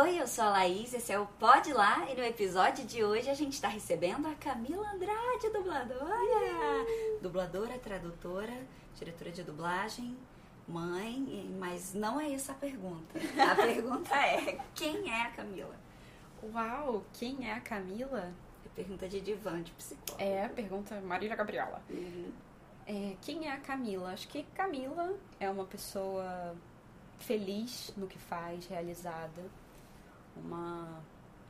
Oi, eu sou a Laís, esse é o Pode Lá e no episódio de hoje a gente está recebendo a Camila Andrade, dubladora. Dubladora, tradutora, diretora de dublagem, mãe, mas não é essa a pergunta. A pergunta é: quem é a Camila? Uau, quem é a Camila? É pergunta de divã, de psicóloga. É, pergunta Marília Gabriela. Uhum. É, quem é a Camila? Acho que Camila é uma pessoa feliz no que faz, realizada. Uma,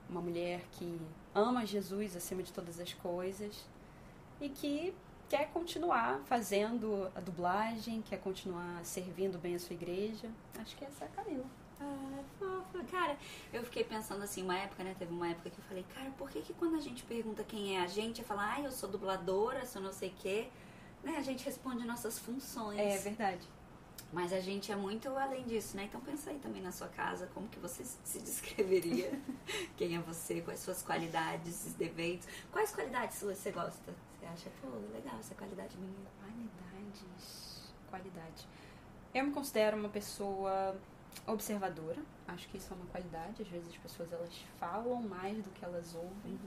uma mulher que ama Jesus acima de todas as coisas e que quer continuar fazendo a dublagem, quer continuar servindo bem a sua igreja. Acho que essa é a Camila. Ah, fofa. Cara, eu fiquei pensando assim, uma época, né? Teve uma época que eu falei, cara, por que, que quando a gente pergunta quem é a gente, eu falo, ah, eu sou dubladora, sou não sei o quê, né? A gente responde nossas funções. É verdade. Mas a gente é muito além disso, né? Então pensa aí também na sua casa, como que você se descreveria? Quem é você? Quais suas qualidades, os defeitos? Quais qualidades você gosta? Você acha, pô, legal essa qualidade minha? Qualidades. Qualidade. Eu me considero uma pessoa observadora. Acho que isso é uma qualidade. Às vezes as pessoas elas falam mais do que elas ouvem.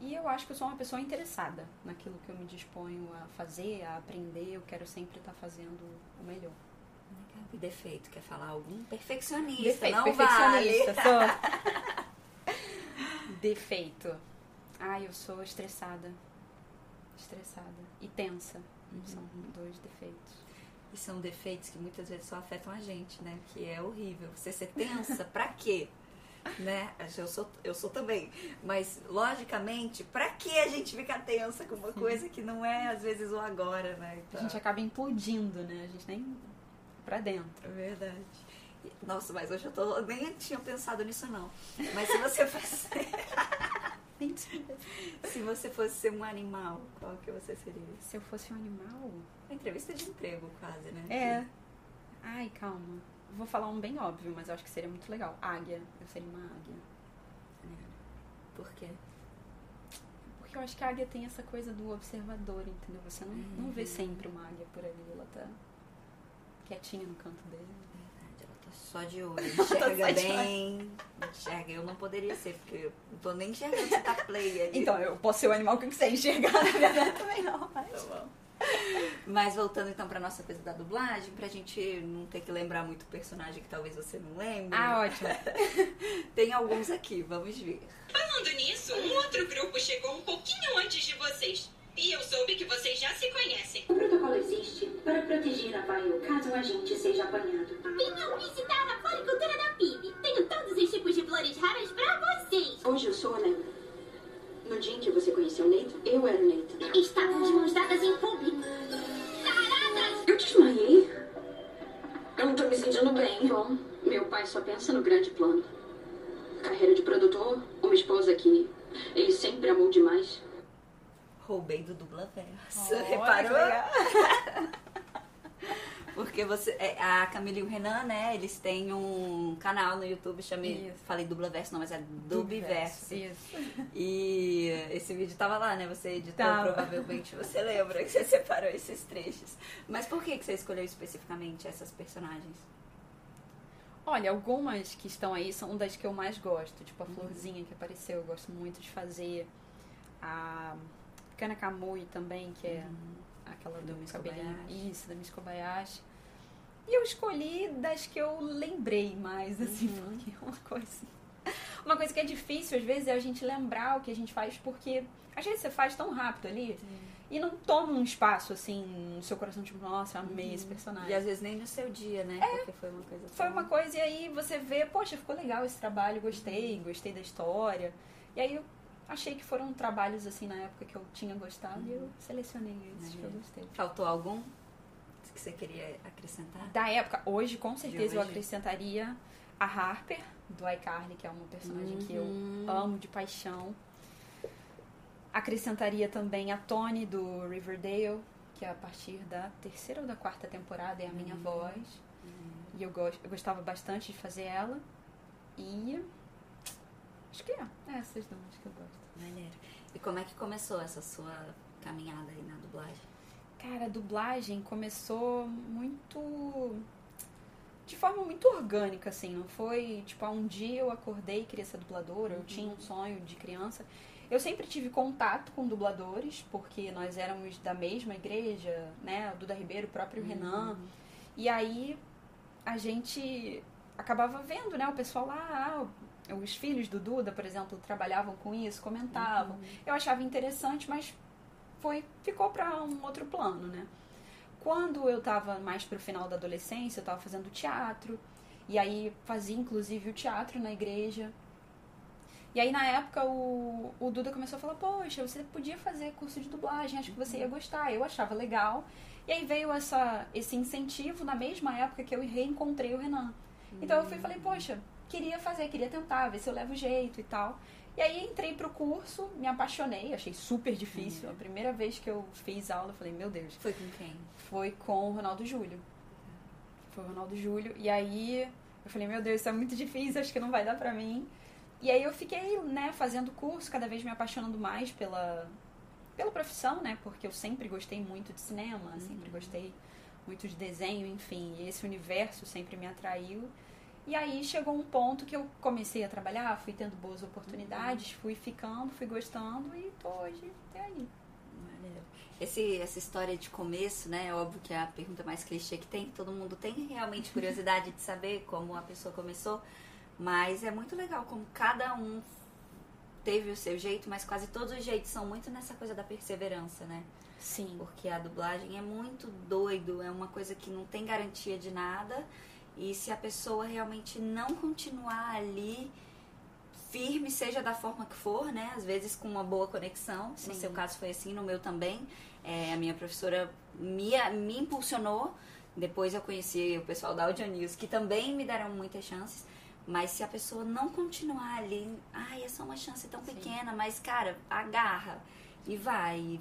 E eu acho que eu sou uma pessoa interessada naquilo que eu me disponho a fazer, a aprender. Eu quero sempre estar fazendo o melhor. E defeito, quer falar algum? Perfeccionista, Defeito, não perfeccionista. vale. Sou. Defeito. Ai, eu sou estressada. Estressada. E tensa. São dois defeitos. E são defeitos que muitas vezes só afetam a gente, né? Que é horrível. Você ser tensa, pra quê? Né? Eu sou, eu sou também. Mas, logicamente, pra que a gente ficar tensa com uma coisa que não é, às vezes, o agora, né? A Então, gente acaba implodindo, né? A gente nem pra dentro. É verdade. Nossa, mas hoje eu tô. Nem tinha pensado nisso, não. Mas se você fosse. se você fosse ser um animal, qual que você seria? Se eu fosse um animal. Uma entrevista de emprego, quase, né? É. Ai, calma. Vou falar um bem óbvio, mas eu acho que seria muito legal. Águia. Eu seria uma águia. Por quê? Porque eu acho que a águia tem essa coisa do observador, entendeu? Você não, não vê Uhum. sempre uma águia por ali. Ela tá quietinha no canto dele. Verdade, ela tá só de olho, enxerga de bem. Enxerga, eu não poderia ser, porque eu não tô nem enxergando se tá play ali. Então, eu posso ser o animal que eu quiser enxergar, na verdade, também não. Mas... Tá bom. Mas voltando então pra nossa coisa da dublagem, pra gente não ter que lembrar muito o personagem que talvez você não lembre. Ah, ótimo. Tem alguns aqui, vamos ver. Falando nisso, um outro grupo chegou um pouquinho antes de vocês. E eu soube que vocês já se conhecem. O protocolo existe para proteger a Bio caso o agente seja apanhado. Venham visitar a floricultura da PIB. Tenho todos os tipos de flores raras pra vocês. Hoje eu sou a Neto. No dia em que você conheceu o Neito, eu era o Neito. Estavam de mãos dadas em público. Eu desmaiei. Eu não tô me sentindo bem. Bom, meu pai só pensa no grande plano. Carreira de produtor, uma esposa que ele sempre amou demais. Roubei do Dublaverso. Olha, Reparou? Porque você. é, A Camila e o Renan, né? Eles têm um canal no YouTube, chamei. Isso. Falei Dublaverso, não, mas é Dubiverso. Isso. E esse vídeo tava lá, né? Você editou, Tava. provavelmente você lembra que você separou esses trechos. Mas por que, que você escolheu especificamente essas personagens? Olha, algumas que estão aí são das que eu mais gosto. Tipo a florzinha que apareceu, eu gosto muito de fazer. A Kana Kamui também, que é aquela do, Miss. Kobayashi. Isso, da Miss Kobayashi. E eu escolhi das que eu lembrei mais, assim, porque é uma coisa. Uma coisa que é difícil, às vezes, é a gente lembrar o que a gente faz, porque às vezes você faz tão rápido ali e não toma um espaço, assim, no seu coração, tipo, nossa, eu amei esse personagem. E às vezes nem no seu dia, né? Porque foi uma coisa Foi tão- uma coisa, e aí você vê, poxa, ficou legal esse trabalho, gostei, gostei da história. E aí eu achei que foram trabalhos, assim, na época que eu tinha gostado, e eu selecionei esses que eu gostei. Faltou algum que você queria acrescentar? Da época, hoje, com certeza, eu hoje? acrescentaria a Harper, do iCarly, que é uma personagem que eu Uhum. amo de paixão. Acrescentaria também a Tony, do Riverdale, que é a partir da terceira ou da quarta temporada, é a minha Uhum. voz. E eu, eu gostava bastante de fazer ela. E. Acho que é. É essas duas que eu gosto. Maneiro. E como é que começou essa sua caminhada aí na dublagem? Cara, a dublagem começou muito de forma muito orgânica, assim, não foi tipo, ah, um dia eu acordei e queria ser dubladora, eu tinha um sonho de criança. Eu sempre tive contato com dubladores, porque nós éramos da mesma igreja, né? O Duda Ribeiro, o próprio Renan. E aí a gente acabava vendo, né? O pessoal lá, ah, os filhos do Duda, por exemplo, trabalhavam com isso, comentavam. Eu achava interessante, mas foi ficou para um outro plano, né? Quando eu estava mais pro final da adolescência, eu estava fazendo teatro. E aí fazia inclusive o teatro na igreja. E aí na época o, o Duda começou a falar, poxa, você podia fazer curso de dublagem, acho que você ia gostar. Eu achava legal. E aí veio essa, esse incentivo na mesma época que eu reencontrei o Renan. Então eu fui e falei, poxa, queria fazer, queria tentar, ver se eu levo jeito e tal. E aí entrei pro curso, me apaixonei, achei super difícil. A primeira vez que eu fiz aula, eu falei, meu Deus. Foi com quem? Foi com o Ronaldo Júlio. Foi o Ronaldo Júlio. E aí eu falei, meu Deus, isso é muito difícil, acho que não vai dar pra mim. E aí eu fiquei, né, fazendo curso, cada vez me apaixonando mais pela, pela profissão, né? Porque eu sempre gostei muito de cinema, sempre gostei muito de desenho, enfim. E esse universo sempre me atraiu. E aí chegou um ponto que eu comecei a trabalhar, fui tendo boas oportunidades, fui ficando, fui gostando e tô hoje até aí. Esse, essa história de começo, né? É óbvio que é a pergunta mais clichê que tem, todo mundo tem realmente curiosidade de saber como a pessoa começou, mas é muito legal como cada um teve o seu jeito, mas quase todos os jeitos são muito nessa coisa da perseverança, né? Sim. Porque a dublagem é muito doido, é uma coisa que não tem garantia de nada. E se a pessoa realmente não continuar ali firme, seja da forma que for, né? Às vezes com uma boa conexão. Sim. No seu caso foi assim, no meu também. É, a minha professora me, me impulsionou. Depois eu conheci o pessoal da Audio News, que também me deram muitas chances. Mas se a pessoa não continuar ali, ai, é só uma chance tão pequena, mas cara, agarra e vai.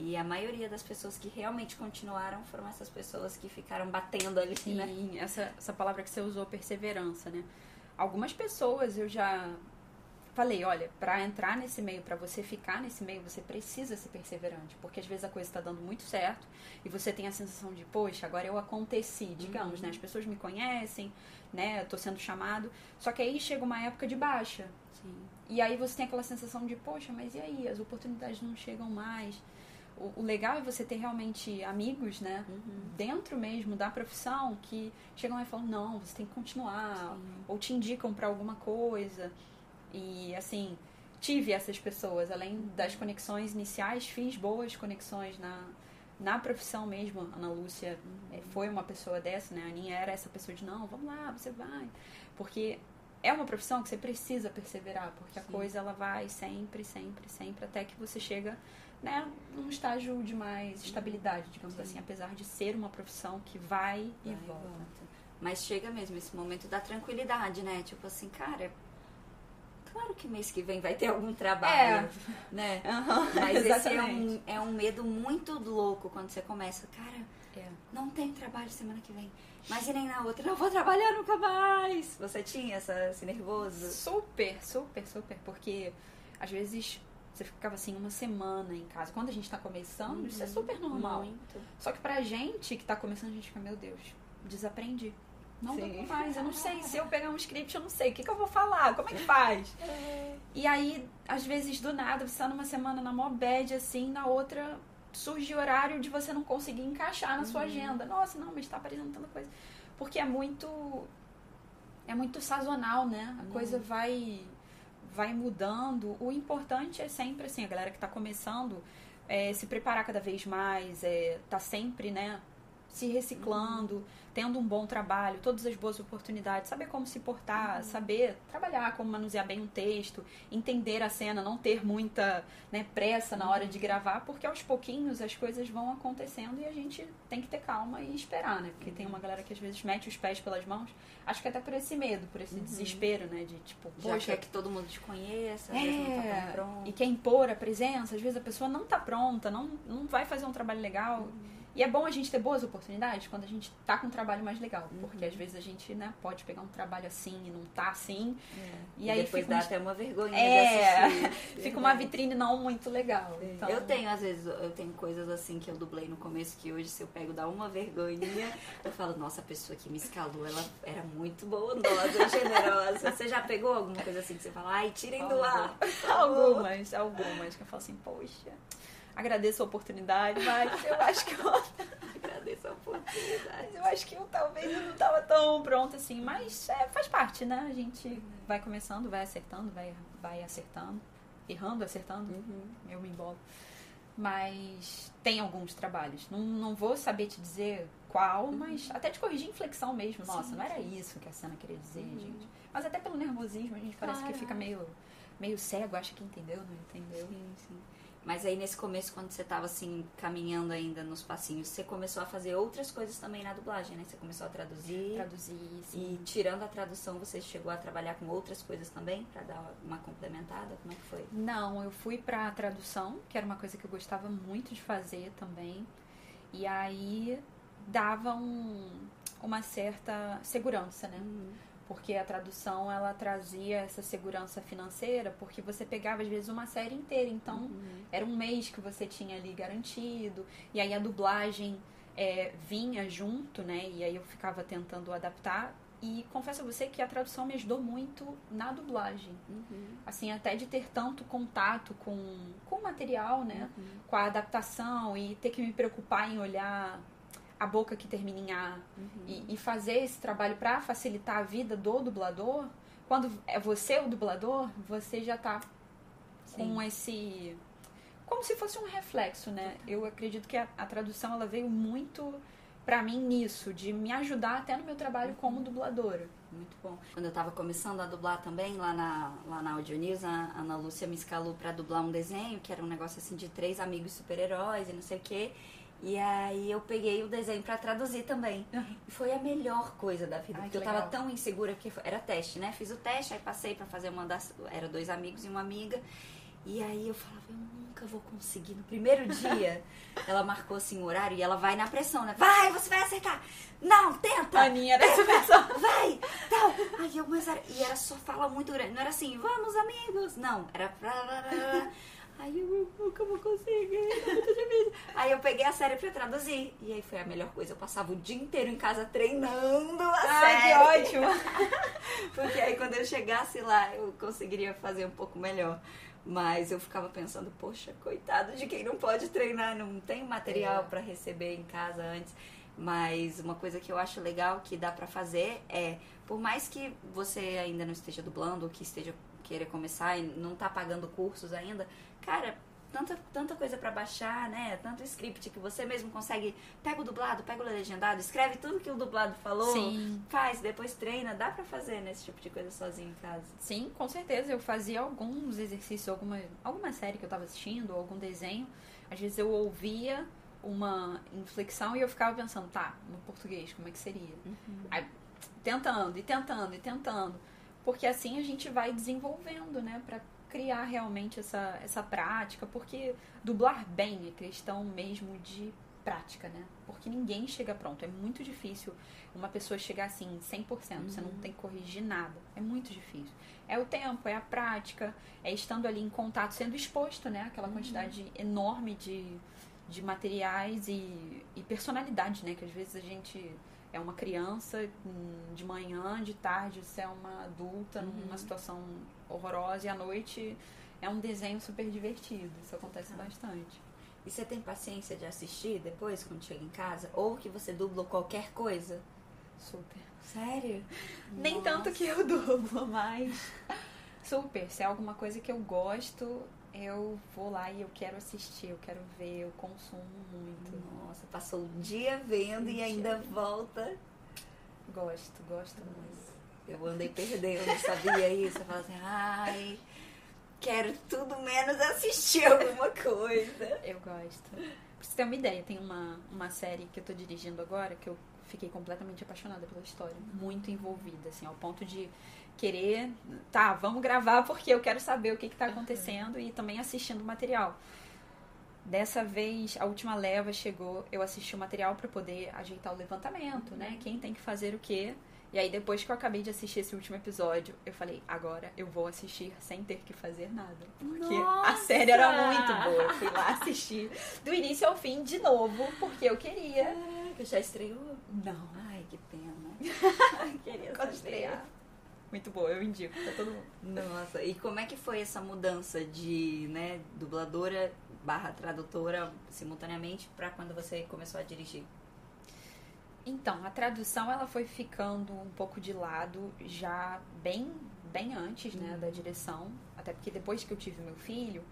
E, a maioria das pessoas que realmente continuaram foram essas pessoas que ficaram batendo ali, né? Sim, essa, essa palavra que você usou, perseverança, né? Algumas pessoas eu já falei, olha, pra entrar nesse meio, pra você ficar nesse meio, você precisa ser perseverante, porque às vezes a coisa tá dando muito certo e você tem a sensação de, poxa, agora eu aconteci, digamos, né? As pessoas me conhecem, né? Eu tô sendo chamado, só que aí chega uma época de baixa. Sim. E aí você tem aquela sensação de, poxa, mas e aí? As oportunidades não chegam mais. O, o legal é você ter realmente amigos, né? Dentro mesmo da profissão que chegam lá e falam, não, você tem que continuar. Ou te indicam pra alguma coisa. E assim, tive essas pessoas. Além das conexões iniciais, fiz boas conexões na, na profissão mesmo. A Ana Lúcia eh, foi uma pessoa dessa, né? A Aninha era essa pessoa de, não, vamos lá, você vai. Porque é uma profissão que você precisa perseverar, porque a Sim. coisa ela vai sempre, sempre, sempre, até que você chega né, num estágio de mais estabilidade, digamos Sim. assim, apesar de ser uma profissão que vai, e Vai volta. Mas chega mesmo esse momento da tranquilidade, né? Tipo assim, cara, claro que mês que vem vai ter algum trabalho, né? Mas esse é um, é um medo muito louco quando você começa, cara, É. não tem trabalho semana que vem. Mas e nem na outra, não vou trabalhar nunca mais. Você tinha essa, esse nervoso? Super, super, super, porque às vezes você ficava assim uma semana em casa. Quando a gente tá começando, isso é super normal. Muito. Só que pra gente que tá começando, a gente fica, meu Deus, desaprendi. Não Sim. dou mais, eu não sei. Se eu pegar um script, eu não sei. O que, que eu vou falar? Como é que faz? E aí, às vezes, do nada, você tá numa semana na mó bad, assim, na outra surge horário de você não conseguir encaixar na sua agenda. Nossa, não, mas tá aparecendo tanta coisa. Porque é muito. É muito sazonal, né? A coisa vai vai mudando. O importante é sempre, assim, a galera que tá começando, é, se preparar cada vez mais, é, tá sempre, né? Se reciclando, tendo um bom trabalho, todas as boas oportunidades, saber como se portar, saber trabalhar, como manusear bem um texto, entender a cena, não ter muita né, pressa na hora de gravar, porque aos pouquinhos as coisas vão acontecendo e a gente tem que ter calma e esperar, né? Porque tem uma galera que às vezes mete os pés pelas mãos, acho que até por esse medo, por esse desespero, né? De tipo, Já poxa, quer que todo mundo te conheça, às vezes não tá tão é, pronto. e quer impor a presença, às vezes a pessoa não tá pronta, não, não vai fazer um trabalho legal. E é bom a gente ter boas oportunidades quando a gente tá com um trabalho mais legal. Porque às vezes a gente, né, pode pegar um trabalho assim e não tá assim. E, aí depois fica dá um- até uma vergonha É, de assistir. fica uma vitrine não muito legal. Então, Eu tenho, às vezes, eu tenho coisas assim que eu dublei no começo que hoje, se eu pego, dá uma vergonhinha. Eu falo, nossa, a pessoa que me escalou, ela era muito bondosa, generosa. Você já pegou alguma coisa assim que você fala, ai, tirem do ar? por favor." Algumas, algumas que eu falo assim, poxa, agradeço a oportunidade, mas eu acho que eu, Agradeço a oportunidade. mas eu acho que eu talvez eu não tava tão pronta assim, mas é, faz parte, né? A gente vai começando, vai acertando, vai, vai acertando, errando, acertando, Uhum. eu me embolo. Mas tem alguns trabalhos. Não, não vou saber te dizer qual, mas até de corrigir inflexão mesmo. Nossa, Uhum. Sim, não era sim. isso que a cena queria dizer, Uhum. gente. Mas até pelo nervosismo, a gente parece Claro. que fica meio, meio cego, acha que entendeu, não entendeu. Sim, sim. Mas aí nesse começo, quando você tava assim, caminhando ainda nos passinhos, você começou a fazer outras coisas também na dublagem, né? Você começou a traduzir. Traduzir, sim. E tirando a tradução, você chegou a trabalhar com outras coisas também, pra dar uma complementada? Como é que foi? Não, eu fui pra tradução, que era uma coisa que eu gostava muito de fazer também. E aí dava um, uma certa segurança, né? Porque a tradução ela trazia essa segurança financeira, porque você pegava às vezes uma série inteira, então era um mês que você tinha ali garantido, e aí a dublagem é, vinha junto, né? E aí eu ficava tentando adaptar. E confesso a você que a tradução me ajudou muito na dublagem Uhum. assim, até de ter tanto contato com, com o material, né? Uhum. Com a adaptação e ter que me preocupar em olhar a boca que termina em A Uhum. e, e fazer esse trabalho para facilitar a vida do dublador. Quando é você o dublador, você já tá com esse como se fosse um reflexo, né? Eu acredito que a, a tradução ela veio muito pra mim nisso, de me ajudar até no meu trabalho como dubladora. Muito bom. Quando eu tava começando a dublar também, lá na, lá na Audio News, a Ana Lúcia me escalou pra dublar um desenho, que era um negócio assim de três amigos super-heróis e não sei o quê. E aí eu peguei o desenho pra traduzir também. E foi a melhor coisa da vida, Ai, porque que eu tava legal. tão insegura, porque foi- era teste, né? Fiz o teste, aí passei pra fazer uma das... Era dois amigos e uma amiga. E aí eu falava, eu nunca vou conseguir. No primeiro dia, ela marcou assim o horário e ela vai na pressão, né? Vai, você vai acertar! Não, tenta! Aninha era essa pessoa. vai, tal. Aí eu começaram, e era só fala muito grande, não era assim, vamos amigos, não, era. Aí eu, eu nunca vou conseguir, tá muito difícil. Aí eu peguei a série pra traduzir, e aí foi a melhor coisa, eu passava o dia inteiro em casa treinando a Ai, série. que ótimo! Porque aí quando eu chegasse lá, eu conseguiria fazer um pouco melhor. Mas eu ficava pensando, poxa, coitado de quem não pode treinar, não tem material É. pra receber em casa antes. Mas uma coisa que eu acho legal que dá pra fazer é, por mais que você ainda não esteja dublando, ou que esteja querer começar e não tá pagando cursos ainda, cara, tanta, tanta coisa pra baixar, né? Tanto script que você mesmo consegue, pega o dublado, pega o legendado, escreve tudo que o dublado falou, Sim. faz, depois treina, dá pra fazer nesse tipo de coisa sozinho em casa. Sim, com certeza. Eu fazia alguns exercícios, alguma, alguma série que eu tava assistindo, algum desenho. Às vezes eu ouvia uma inflexão e eu ficava pensando, tá, no português, como é que seria? Aí, tentando, e tentando, e tentando. Porque assim a gente vai desenvolvendo, né, pra criar realmente essa, essa prática. Porque dublar bem é questão mesmo de prática, né? Porque ninguém chega pronto. É muito difícil uma pessoa chegar assim, 100%. Você não tem que corrigir nada. É muito difícil. É o tempo, é a prática, é estando ali em contato, sendo exposto, né? Aquela quantidade enorme de, de materiais e, e personalidade, né? Que às vezes a gente é uma criança hum, de manhã, de tarde você é uma adulta numa situação horrorosa e à noite é um desenho super divertido. Isso acontece bastante. E você tem paciência de assistir depois, quando chega em casa? Ou que você dubla qualquer coisa? Super. Sério? Nem Nossa. tanto que eu dublo, mas super. Se é alguma coisa que eu gosto, eu vou lá e eu quero assistir, eu quero ver, eu consumo muito. Nossa, passou o dia vendo e ainda volta. Gosto, gosto muito. Eu andei perdendo, sabia isso? Eu falava assim, ai, quero tudo menos assistir alguma coisa. Eu gosto. Pra você ter uma ideia, tem uma, uma série que eu tô dirigindo agora que eu fiquei completamente apaixonada pela história. Muito envolvida, assim, ao ponto de querer, tá, vamos gravar porque eu quero saber o que, que tá acontecendo e também assistindo o material. Dessa vez, a última leva chegou, eu assisti o material para poder ajeitar o levantamento, né? Quem tem que fazer o quê? E aí, depois que eu acabei de assistir esse último episódio, eu falei, agora eu vou assistir sem ter que fazer nada. Porque a série era muito boa. Eu fui lá assistir do início ao fim de novo, porque eu queria. Caraca, já estreou? Não, Ai, que pena. Queria quando estrear. Muito boa, eu indico pra todo mundo. Nossa, e como é que foi essa mudança de, né, dubladora barra tradutora simultaneamente pra quando você começou a dirigir? Então, a tradução ela foi ficando um pouco de lado já bem, bem antes né, da direção. Até porque depois que eu tive meu filho,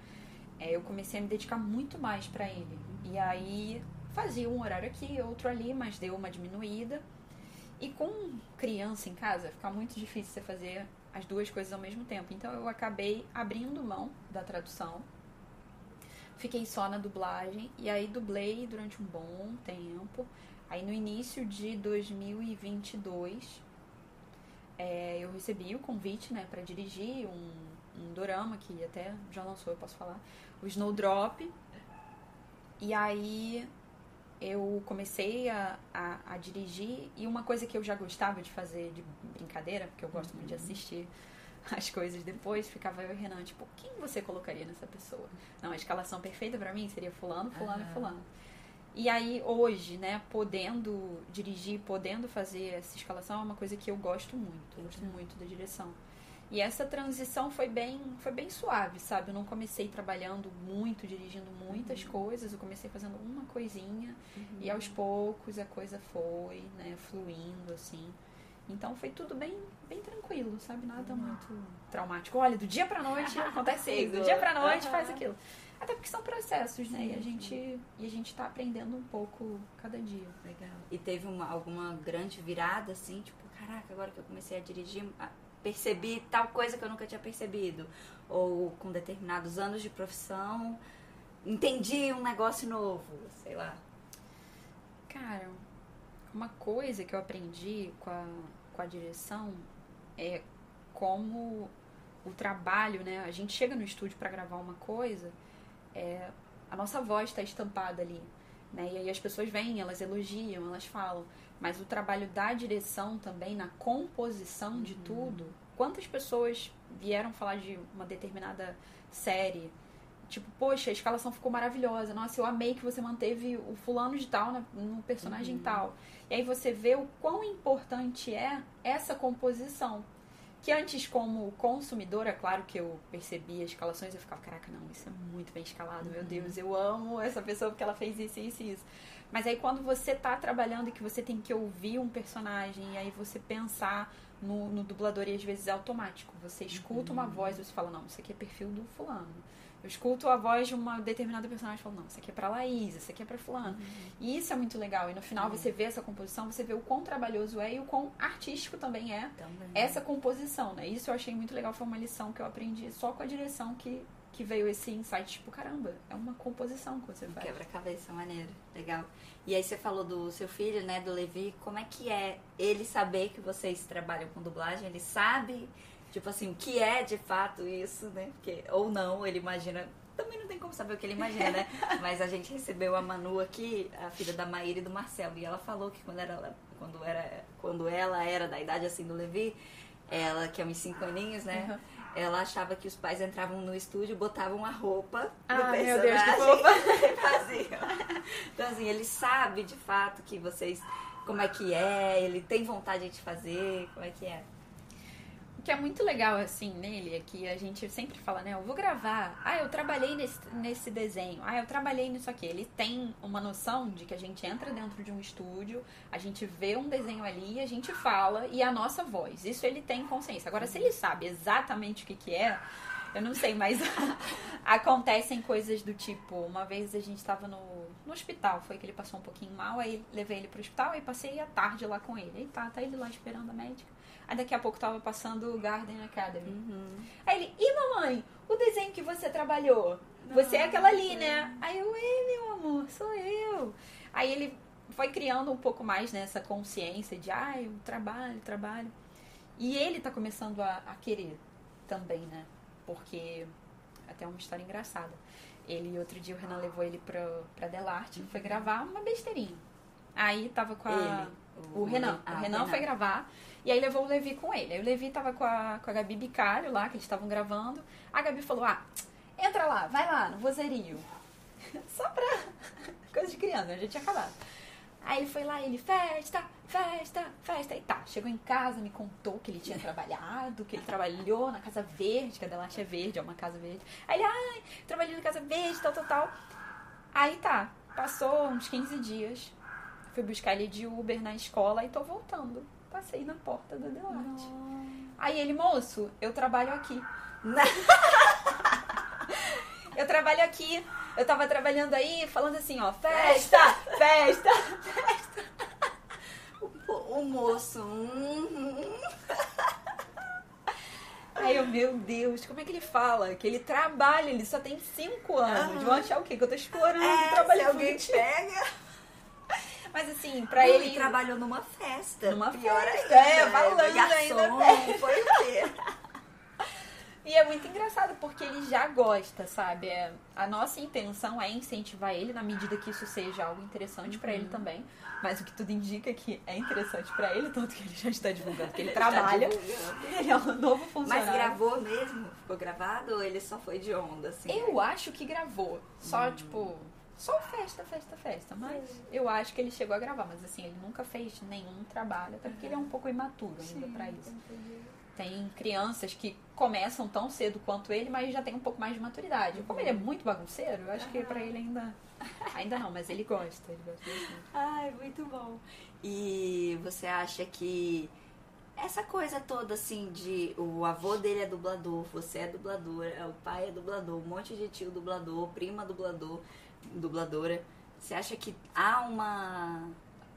é, eu comecei a me dedicar muito mais pra ele. E aí fazia um horário aqui, outro ali, mas deu uma diminuída. E com criança em casa, fica muito difícil você fazer as duas coisas ao mesmo tempo. Então eu acabei abrindo mão da tradução. Fiquei só na dublagem e aí dublei durante um bom tempo. Aí no início de 2022, é, eu recebi o convite, né, para dirigir um, um dorama que até já lançou, eu posso falar, o Snowdrop. E aí eu comecei a, a, a dirigir e uma coisa que eu já gostava de fazer de brincadeira, porque eu gosto muito de assistir as coisas depois, ficava eu e Renan, tipo, quem você colocaria nessa pessoa? Não, a escalação perfeita pra mim seria fulano, fulano Aham. e fulano. E aí, hoje, né, podendo dirigir, podendo fazer essa escalação é uma coisa que eu gosto muito. Eu gosto muito da direção. E essa transição foi bem, foi bem suave, sabe? Eu não comecei trabalhando muito, dirigindo muitas coisas. Eu comecei fazendo uma coisinha e aos poucos a coisa foi, né, fluindo assim. Então foi tudo bem, bem tranquilo, sabe? Nada muito traumático. Olha, do dia pra noite acontece isso, do dia pra noite Aham. faz aquilo. Até porque são processos, né? E a gente e a gente tá aprendendo um pouco cada dia. Legal. E teve uma, alguma grande virada, assim, tipo, caraca, agora que eu comecei a dirigir, percebi tal coisa que eu nunca tinha percebido. Ou com determinados anos de profissão, entendi um negócio novo, sei lá. Cara, uma coisa que eu aprendi com a, com a direção é como o trabalho, né? A gente chega no estúdio pra gravar uma coisa, é, a nossa voz está estampada ali, né? E aí as pessoas vêm, elas elogiam, elas falam. Mas o trabalho da direção também, na composição de tudo. Quantas pessoas vieram falar de uma determinada série? Tipo, poxa, a escalação ficou maravilhosa. Nossa, eu amei que você manteve o fulano de tal né, no personagem tal. E aí você vê o quão importante é essa composição. Que antes, como consumidora, claro que eu percebia escalações, eu ficava, caraca, não, isso é muito bem escalado, meu Deus, eu amo essa pessoa porque ela fez isso, isso e isso. Mas aí quando você tá trabalhando e que você tem que ouvir um personagem e aí você pensar no, no dublador e às vezes é automático. Você escuta uma voz e você fala, não, isso aqui é perfil do fulano. Eu escuto a voz de uma determinada personagem e falo, não, isso aqui é pra Laís, isso aqui é pra fulano. E isso é muito legal. E no final você vê essa composição, você vê o quão trabalhoso é e o quão artístico também é Também. essa composição, né? Isso eu achei muito legal, foi uma lição que eu aprendi só com a direção que, que veio esse insight, tipo, caramba, é uma composição que você faz. quebra-cabeça maneiro, legal. E aí você falou do seu filho, né, do Levi, como é que é ele saber que vocês trabalham com dublagem? Ele sabe, tipo assim, o que é de fato isso, né? Porque, ou não, ele imagina. Também não tem como saber o que ele imagina, né? Mas a gente recebeu a Manu aqui, a filha da Maíra e do Marcelo, e ela falou que quando, era, quando, era, quando ela era da idade assim do Levi, ela, que é uns cinco aninhos, né? Ela achava que os pais entravam no estúdio, botavam a roupa do Ah, meu personagem Deus, que e faziam. Então, assim, ele sabe de fato que vocês. Como é que é, ele tem vontade de fazer, como é que é. Que é muito legal, assim, nele é que a gente sempre fala, né? Eu vou gravar. Ah, eu trabalhei nesse, nesse desenho. Ah, eu trabalhei nisso aqui. Ele tem uma noção de que a gente entra dentro de um estúdio, a gente vê um desenho ali, a gente fala e é a nossa voz. Isso ele tem consciência. Agora, se ele sabe exatamente o que, que é, eu não sei, mas acontecem coisas do tipo, uma vez a gente estava no, no hospital, foi que ele passou um pouquinho mal, aí levei ele pro hospital e passei a tarde lá com ele. Aí tá, tá ele lá esperando a médica. Aí daqui a pouco tava passando o Garden Academy. Aí ele, e mamãe, o desenho que você trabalhou? Você é aquela ali, né? Aí eu, ei, meu amor, sou eu. Aí ele foi criando um pouco mais nessa consciência de, ai, eu trabalho, trabalho. E ele tá começando a, a querer também, né? Porque até uma história engraçada. Ele, outro dia, o Renan levou ele pra, pra Delarte, foi gravar uma besteirinha. Aí tava com a. Ele, O, Renan. ah, o Renan foi gravar. E aí levou o Levi com ele. Aí o Levi tava com a, com a Gabi Bicário lá, que eles estavam gravando. A Gabi falou: Ah, entra lá, vai lá, no vozerio. Só pra. Coisa de criança, né? já tinha acabado. Aí ele foi lá, ele, festa, festa, festa. E tá, chegou em casa, me contou que ele tinha trabalhado, que ele trabalhou na Casa Verde, que a Delache é verde, é uma casa verde. Aí ele, ai, trabalhei na Casa Verde, tal, tal, tal. Aí tá, passou uns 15 dias. Fui buscar ele de Uber na escola e tô voltando. Passei na porta da Delarte. Aí ele, moço, eu trabalho aqui. eu trabalho aqui. Eu tava trabalhando aí, falando assim, ó, festa, festa. O, o moço. hum, hum. Aí eu, meu Deus, como é que ele fala? Que ele trabalha, ele só tem cinco anos. Aham. Vão achar o quê? Que eu tô explorando É, trabalho se alguém pega. Mas assim, pra Ele, ele. trabalhou numa festa. Numa pior festa, ainda, é, né? falando Garçom, ainda. Foi o quê? E é muito engraçado porque ele já gosta, sabe? É, a nossa intenção é incentivar ele na medida que isso seja algo interessante pra Uhum. ele também. Mas o que tudo indica é que é interessante pra ele, tanto que ele já está divulgando que ele trabalha. Ele é um novo Mas funcionário. gravou mesmo? Ficou gravado ou ele só foi de onda, assim? Eu acho que gravou. Só, tipo, só festa, festa, festa. Mas eu acho que ele chegou a gravar. Mas assim, ele nunca fez nenhum trabalho. Até porque ele é um pouco imaturo ainda pra isso. Tem crianças que começam tão cedo quanto ele, mas já tem um pouco mais de maturidade. Como ele é muito bagunceiro, eu acho que pra ele ainda. Ainda não, mas ele gosta. Ele gosta. Ai, muito bom. E você acha que essa coisa toda assim de o avô dele é dublador, você é dubladora, o pai é dublador, um monte de tio dublador, prima dublador, dubladora, você acha que há uma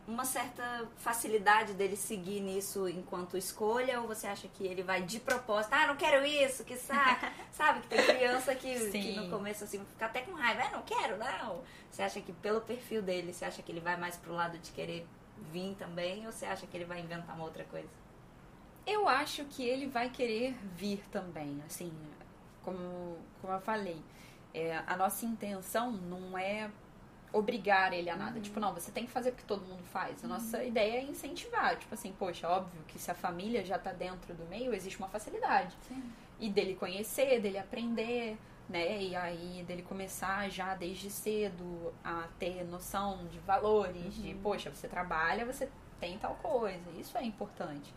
uma certa facilidade dele seguir nisso enquanto escolha ou você acha que ele vai de propósito, ah, não quero isso, que saco, sabe? Que tem criança que, que no começo assim fica até com raiva, ah, não quero, não. Você acha que pelo perfil dele, você acha que ele vai mais pro lado de querer vir também ou você acha que ele vai inventar uma outra coisa? Eu acho que ele vai querer vir também, assim, como, como eu falei. É, a nossa intenção não é obrigar ele a nada. Tipo, não, você tem que fazer porque todo mundo faz. A nossa ideia é incentivar. Tipo assim, poxa, óbvio que se a família já tá dentro do meio, existe uma facilidade. E dele conhecer, dele aprender, né? E aí dele começar já desde cedo a ter noção de valores, de, poxa, você trabalha, você tem tal coisa. Isso é importante.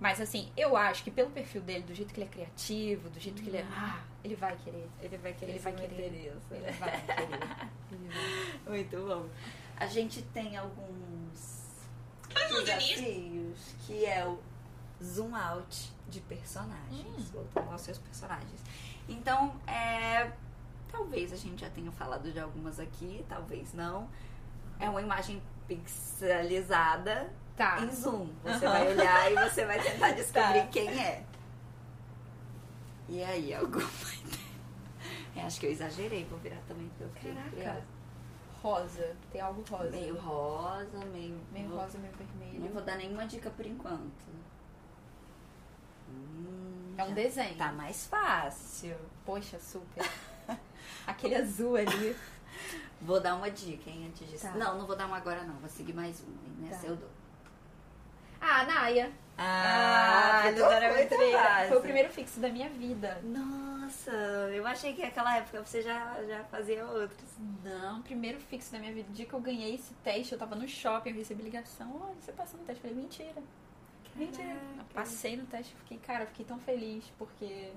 Mas assim, eu acho que pelo perfil dele, do jeito que ele é criativo, do jeito que ele é. Ah, ele vai querer. Ele vai querer Ele vai se querer. Ele vai querer. Muito bom. A gente tem alguns desafios que é o zoom out de personagens, voltando aos seus personagens. Então, é, talvez a gente já tenha falado de algumas aqui, talvez não. É uma imagem pixelizada Tá. em zoom. Você Aham. vai olhar e você vai tentar descobrir Tá. quem é. E aí, alguma ideia? Acho que eu exagerei, vou virar também porque eu fiquei Caraca. curiosa. Rosa. Tem algo rosa. Meio rosa, meio. Meio vou- rosa, meio vermelho. Não vou dar nenhuma dica por enquanto. Hum, É um desenho. Tá mais fácil. Poxa, super. Aquele azul ali. Vou dar uma dica, hein, antes disso. Tá. Não, não vou dar uma agora, não. Vou seguir mais uma. hein, Nessa Tá. eu dou. Ah, Naya. Ah, do Dora muito. Foi o primeiro fixo da minha vida. Nossa, eu achei que naquela época você já, já fazia outros. Não, primeiro fixo da minha vida. O dia que eu ganhei esse teste, eu tava no shopping, eu recebi ligação. Olha, você passou no teste. Eu falei, mentira. Mentira. Eu passei no teste, fiquei, cara, eu fiquei tão feliz porque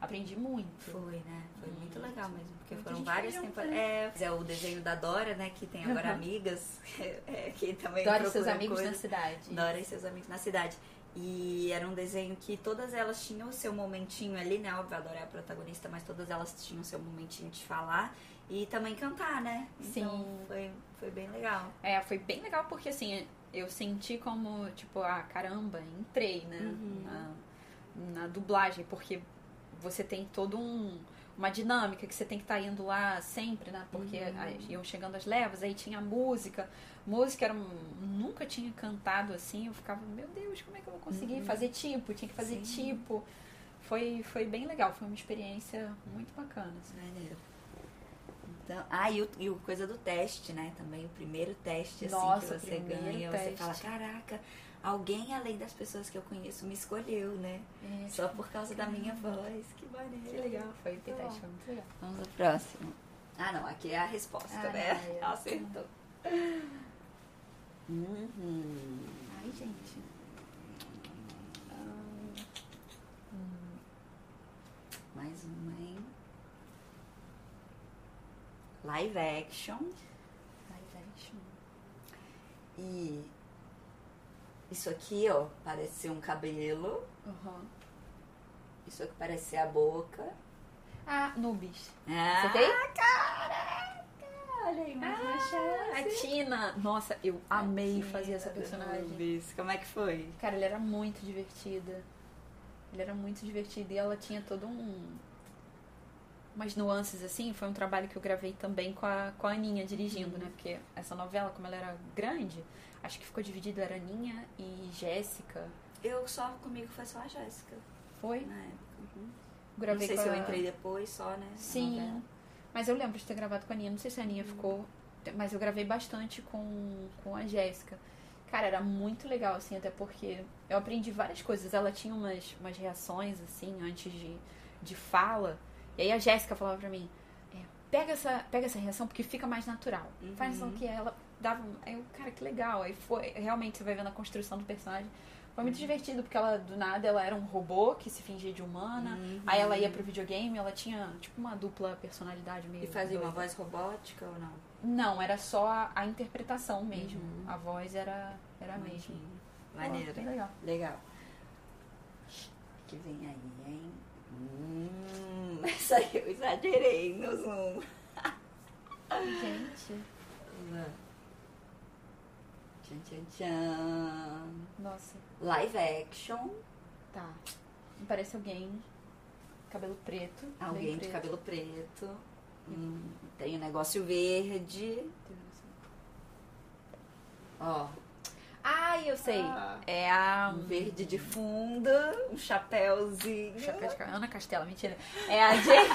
aprendi muito. Foi, né? Foi muito Muito. legal mesmo, porque foram várias temporadas. É, é o desenho da Dora, né? Que tem agora Uhum. amigas, é, que também Dora e seus amigos coisa. na cidade. Dora e seus amigos na cidade. E era um desenho que todas elas tinham o seu momentinho ali, né? Óbvio, a Dora é a protagonista, mas todas elas tinham o seu momentinho de falar e também cantar, né? Então Sim. foi, foi bem legal. É, foi bem legal porque assim, eu senti como, tipo, ah, caramba, entrei, né? Uhum. Na, na dublagem, porque você tem todo um uma dinâmica que você tem que estar indo lá sempre, né? Porque Uhum. aí iam chegando as levas, aí tinha música. Música era um, nunca tinha cantado assim, eu ficava, meu Deus, como é que eu vou conseguir Uhum. fazer tipo? Tinha que fazer Sim. tipo. Foi, foi bem legal, foi uma experiência muito bacana. assim. Maneiro. Então, ah, e o, e o coisa do teste, né? Também o primeiro teste, assim, Nossa, que você ganha. Você teste. fala, caraca, alguém além das pessoas que eu conheço me escolheu, né? É, Só por causa da minha voz. Que maneiro. Que legal, foi o muito legal. Vamos ao próximo. Ah, não, aqui é a resposta, Ah, né? é. Acertou. Uhum. Ai, gente. Ah, Mais uma, hein? Live action. live action. E isso aqui, ó, parece ser um cabelo. Uhum. Isso aqui parece ser a boca. Ah, Nubis. Ah, Você tem? caraca! Olha aí, mais uma A chance. Tina. Nossa, eu amei Tina fazer essa personagem. Nubis. Como é que foi? Cara, ele era muito divertida. Ele era muito divertido e ela tinha todo um. Umas nuances assim. Foi um trabalho que eu gravei também com a, com a Aninha dirigindo, né? Porque essa novela, como ela era grande, acho que ficou dividido, era Aninha e Jéssica. Eu só, comigo foi só a Jéssica, Foi? na época. Uhum. Não Gravei sei com se eu a- entrei depois só, né? Sim. Mas eu lembro de ter gravado com a Aninha. Não sei se a Aninha ficou. Mas eu gravei bastante com, com a Jéssica. Cara, era muito legal, assim, até porque eu aprendi várias coisas. Ela tinha umas, umas reações, assim, antes de, de fala. E aí a Jéssica falava pra mim, é, pega, essa, pega essa reação porque fica mais natural. Faz Uhum. ação que ela dava. Aí eu, cara, que legal. Aí foi. Realmente você vai vendo a construção do personagem. Foi Uhum. muito divertido, porque ela, do nada, ela era um robô que se fingia de humana. Uhum. Aí ela ia pro videogame, ela tinha, tipo, uma dupla personalidade meio. E fazia uma doida. voz robótica ou não? Não, era só a, a interpretação mesmo. Uhum. A voz era, era a mesma. Maneiro. legal. Legal. Que vem aí, hein? Hum, essa aí eu exagerei no zoom. Gente, Tchan, tchan, tchan. nossa, Live action. tá. Me parece alguém. Cabelo preto. Alguém de preto. cabelo preto. Hum, tem um negócio verde. Ó, Ah, eu sei. Ah. É a. um verde de fundo, um chapéuzinho. Chapéu de Ana Castela, mentira. É a Jade.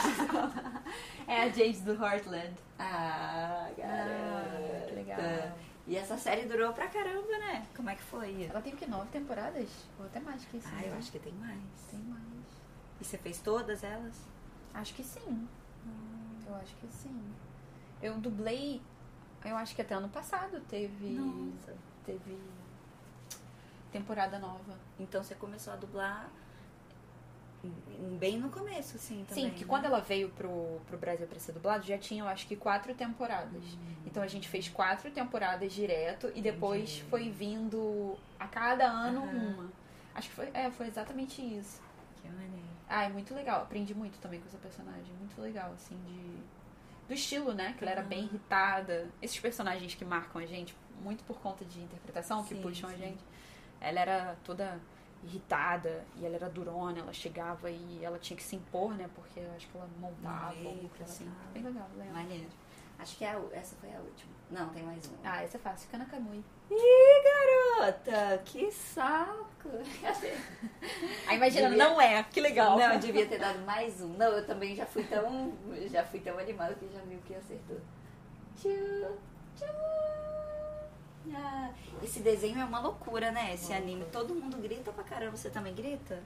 é a Jade do Heartland. Ah, garota. Ah, que legal. E essa série durou pra caramba, né? Como é que foi? Ela tem o que? Nove temporadas? Ou até mais que isso. Ah, né? eu acho que tem mais. Tem mais. E você fez todas elas? Acho que sim. Eu acho que sim. Eu dublei, eu acho que até ano passado teve. Nossa. Teve temporada nova. Então você começou a dublar em- bem no começo, assim, também. Sim, que né? quando ela veio pro, pro Brasil pra ser dublado, já tinha, eu acho que, quatro temporadas. Então a gente fez quatro temporadas direto e depois foi vindo a cada ano uma. Acho que foi, é, foi exatamente isso. Que maneiro. Ah, é muito legal. Aprendi muito também com essa personagem. Muito legal, assim, de. Do estilo, né? Que ela era Aham. bem irritada. Esses personagens que marcam a gente, muito por conta de interpretação, que Sim, puxam a sim. gente. Ela era toda irritada e ela era durona, ela chegava e ela tinha que se impor, né? Porque eu acho que ela montava Não, outra, ela assim. tava- Bem legal, legal. Maneiro. Acho que é a essa foi a última. Não, tem mais uma. Ah, essa é fácil. Fica na Kamui. Ih, garota! Que saco! Ah, imagina, Devia- não é. Que legal. Não, eu devia ter dado mais um. Não, eu também já fui tão. Já fui tão animada que já viu que acertou. Tchu, tchu. Ah, esse desenho é uma loucura, né? Esse anime. Todo mundo grita pra caramba. Você também grita?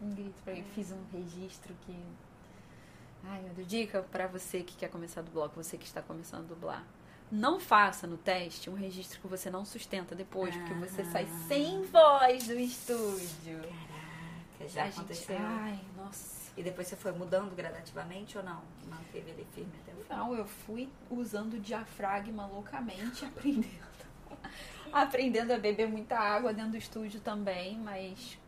Um grito pra mim. Fiz um registro que. Ai, meu Deus. Dica pra você que quer começar a dublar, você que está começando a dublar. Não faça no teste um registro que você não sustenta depois, porque você sai Ah. sem voz do estúdio. Caraca, já A gente- aconteceu. Ai, nossa. E depois você foi mudando gradativamente ou não? Manteve ele firme até o final? Não, eu fui usando o diafragma loucamente, aprendendo. aprendendo a beber muita água dentro do estúdio também, mas.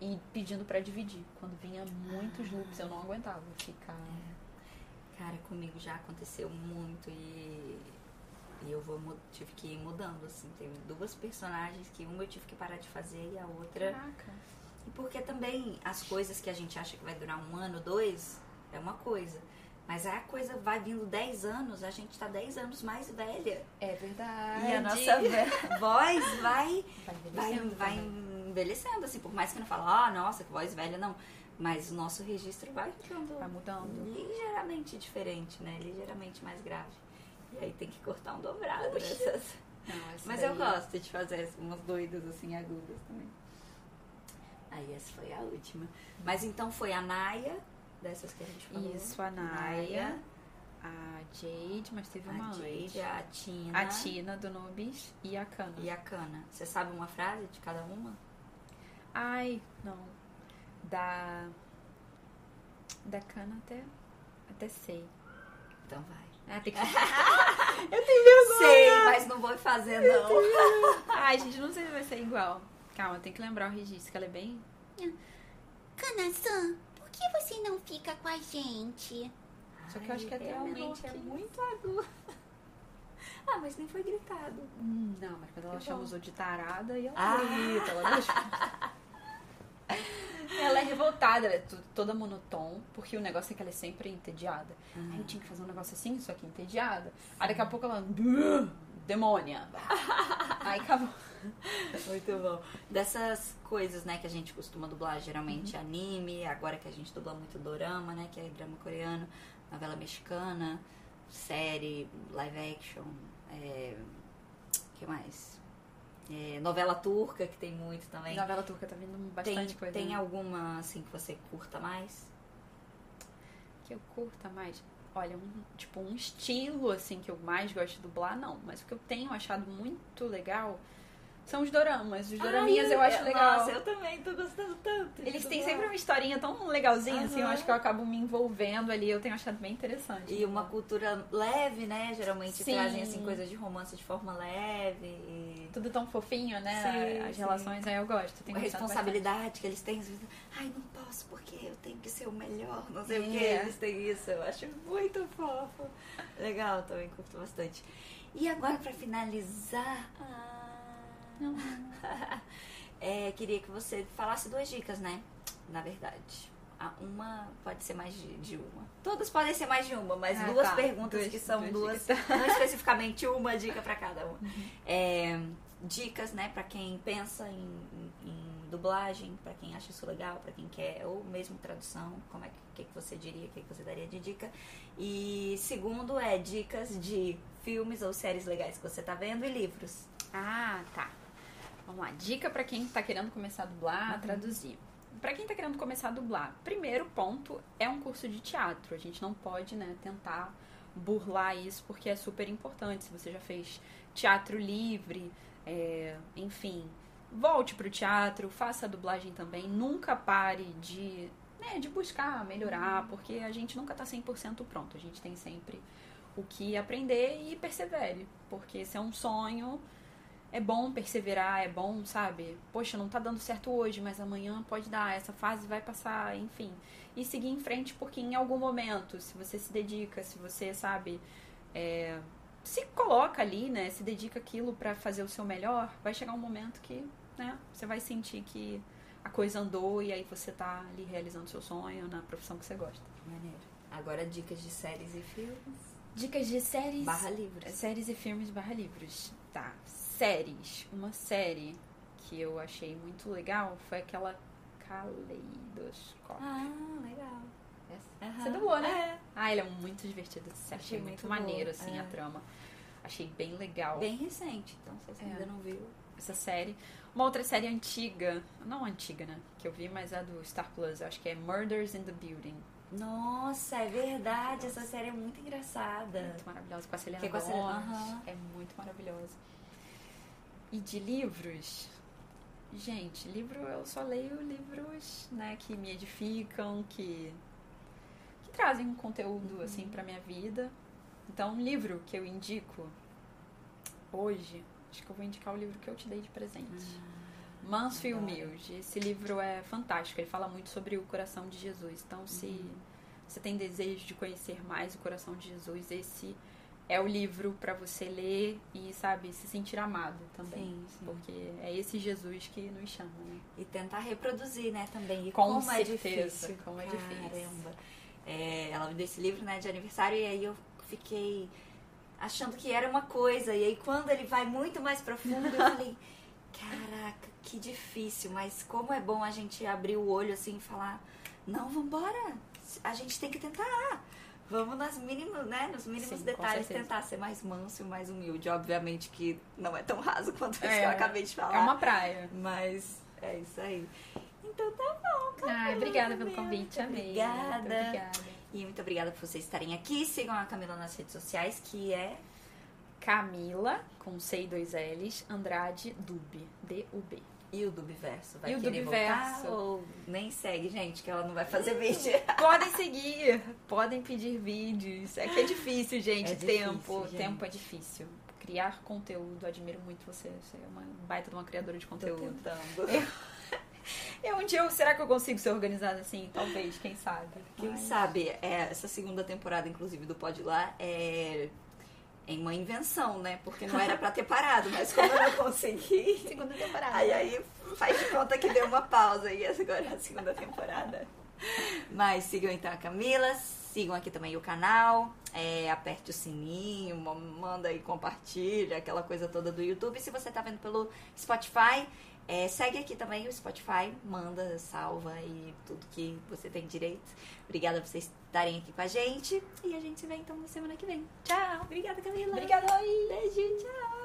E pedindo pra dividir. Quando vinha muitos loops, eu não aguentava ficar. Cara, comigo já aconteceu muito e, e eu vou tive que ir mudando, assim. Teve duas personagens que uma eu tive que parar de fazer e a outra. Caraca. E porque também as coisas que a gente acha que vai durar um ano, dois, é uma coisa. Mas a coisa vai vindo 10 anos, a gente tá 10 anos mais velha. É verdade. E a nossa voz vai, Vai vai, envelhecendo vai também. envelhecendo, assim, por mais que não fale, ah, nossa, que voz velha, não. Mas o nosso registro vai ficando Vai mudando. ligeiramente diferente, né? Ligeiramente mais grave. E aí tem que cortar um dobrado. Não, Mas daí- eu gosto de fazer umas doidas assim agudas também. Aí essa foi a última. Mas então foi a Naya, dessas que a gente falou. Isso, a Naya, a Jade, mas teve uma a Jade, antes. a Tina. A Tina do Nubis e a Kana. E a Cana. Você sabe uma frase de cada uma? Ai, não. Da. Da Kana até. Até sei. Então vai. Ah, tem que. Sei, mas não vou fazer não. Ai, gente, não sei se vai ser igual. Calma, tem que lembrar o registro, que ela é bem. Kana-san, por que você não fica com a gente? Só que eu acho que até realmente é que muito agudo. Ah, mas nem foi gritado. Hum, não, mas quando ela Que chama os de tarada, e ela Ah. grita, ela deixa. Ela é revoltada, ela é toda monotom, porque o negócio é que ela é sempre entediada. Aí eu tinha que fazer um negócio assim, só que entediada. Aí daqui a pouco ela. Demônia! Aí acabou. Muito bom. Dessas coisas, né, que a gente costuma dublar geralmente anime, agora que a gente dubla muito dorama, né, que é drama coreano, novela mexicana, série, live action, é... que mais? É, novela turca, que tem muito também. Novela turca tá vindo bastante Tem, coisa. tem né? alguma, assim, que você curta mais? que eu curta mais. Olha, um, tipo, um estilo, assim, que eu mais gosto de dublar, não. Mas o que eu tenho achado muito legal são os doramas. Os doraminhas eu acho legal. Nossa, eu também tô gostando tanto. Eles têm sempre uma historinha tão legalzinha, assim, eu acho que eu acabo me envolvendo ali, eu tenho achado bem interessante. E uma cultura leve, né? Geralmente Sim. trazem assim coisas de romance de forma leve. E Tudo tão fofinho, né? Sim, As sim. relações aí eu gosto. Tenho a responsabilidade que eles têm. Ai, não posso porque eu tenho que ser o melhor. Não sei o que. É. Eles têm isso. Eu acho muito fofo. Legal, também curto bastante. E agora, pra finalizar. ah, é, queria que você falasse duas dicas, né? Na verdade. Ah, Uma pode ser mais de, de uma. Todas podem ser mais de uma, mas Ah, duas tá. perguntas Duas- que são duas duas, não especificamente uma dica pra cada uma. Uhum. É, dicas, né, pra quem pensa em, em- em dublagem, pra quem acha isso legal, pra quem quer, ou mesmo tradução, como é que, que, que você diria, o que, que você daria de dica. E segundo é dicas de filmes ou séries legais que você tá vendo e livros. Ah, tá. Vamos lá. Dica pra quem tá querendo começar a dublar, a traduzir. Pra quem tá querendo começar a dublar, primeiro ponto é um curso de teatro. A gente não pode, né, tentar burlar isso porque é super importante. Se você já fez teatro livre, é, enfim, volte pro teatro, faça a dublagem também. Nunca pare de, né, de buscar melhorar, porque a gente nunca tá 100% pronto. A gente tem sempre o que aprender e persevere, porque esse é um sonho. É bom perseverar, é bom, sabe? Poxa, não tá dando certo hoje, mas amanhã pode dar, essa fase vai passar, enfim. E seguir em frente, porque em algum momento, se você se dedica, se você, sabe, é, se coloca ali, né? Se dedica aquilo pra fazer o seu melhor, vai chegar um momento que, né? Você vai sentir que a coisa andou e aí você tá ali realizando seu sonho na profissão que você gosta. Maneiro. Agora dicas de séries e filmes. Dicas de séries. Barra livros. Séries e filmes barra livros. Tá. Séries. Uma série que eu achei muito legal foi aquela Kaleidoscope. Ah, legal. Aham. Você dublou, né? É. Ah, ele é muito divertido. Achei, Achei muito, muito maneiro, assim, é. a trama. Achei bem legal Bem recente, então se você É. ainda não viu. essa série. Uma outra série antiga, não antiga, né? Que eu vi, mas é do Star Plus. Eu acho que é Murders in the Building. Nossa, é verdade, essa série é muito engraçada. Muito maravilhosa. Com a Selena Que é com a Selena- Gomez. aham. É muito maravilhosa. E de livros... Gente, livro eu só leio livros, né, que me edificam, que, que trazem um conteúdo, assim, pra minha vida. Então, um livro que eu indico hoje, acho que eu vou indicar o livro que eu te dei de presente. Mansfield adoro. Mills. Esse livro é fantástico. Ele fala muito sobre o coração de Jesus. Então, se você tem desejo de conhecer mais o coração de Jesus, esse é o livro pra você ler e, sabe, se sentir amado também. Sim, sim. Porque é esse Jesus que nos chama, né? E tentar reproduzir, né, também. E Com como é certeza, difícil. como é difícil. Caramba. É, ela me deu esse livro, né, de aniversário, e aí eu fiquei achando que era uma coisa. E aí quando ele vai muito mais profundo, eu falei, caraca, que difícil, mas como é bom a gente abrir o olho assim e falar, não, vambora, a gente tem que tentar. Vamos nas mínimas, né? Nos mínimos Sim, detalhes tentar ser mais manso e mais humilde. Obviamente que não é tão raso quanto isso É, que eu acabei de falar. É uma praia. Mas é isso aí. Então tá bom, Camila. Ai, obrigada pelo convite, amei. Obrigada. Muito obrigada. E muito obrigada por vocês estarem aqui. Sigam a Camila nas redes sociais, que é Camila, com C e dois L's, Andrade Dub, D-U-B. E o Dubverso. Vai E o querer Dubverso. voltar ou nem segue, gente, que ela não vai fazer vídeo. Podem seguir, podem pedir vídeos. É que é difícil, gente. É difícil, tempo, gente. tempo é difícil. Criar conteúdo, admiro muito você. Você é uma baita de uma criadora de Tô conteúdo. tentando. Eu um dia, eu- será que eu consigo ser organizada assim? Talvez, quem sabe. Quem Mas- sabe, é, essa segunda temporada, inclusive, do Pode Lá, é em uma invenção, né? Porque não era pra ter parado, mas como eu não consegui, Segunda temporada. aí, aí faz de conta que deu uma pausa e agora é a segunda temporada. Mas sigam então a Camila, sigam aqui também o canal, é, aperte o sininho, ma- manda aí, compartilha, aquela coisa toda do YouTube. Se você tá vendo pelo Spotify, é, segue aqui também o Spotify, manda, salva e tudo que você tem direito. Obrigada por vocês estarem aqui com a gente. E a gente se vê então na semana que vem. Tchau! Obrigada, Camila! Obrigada, Laís. Beijo, tchau!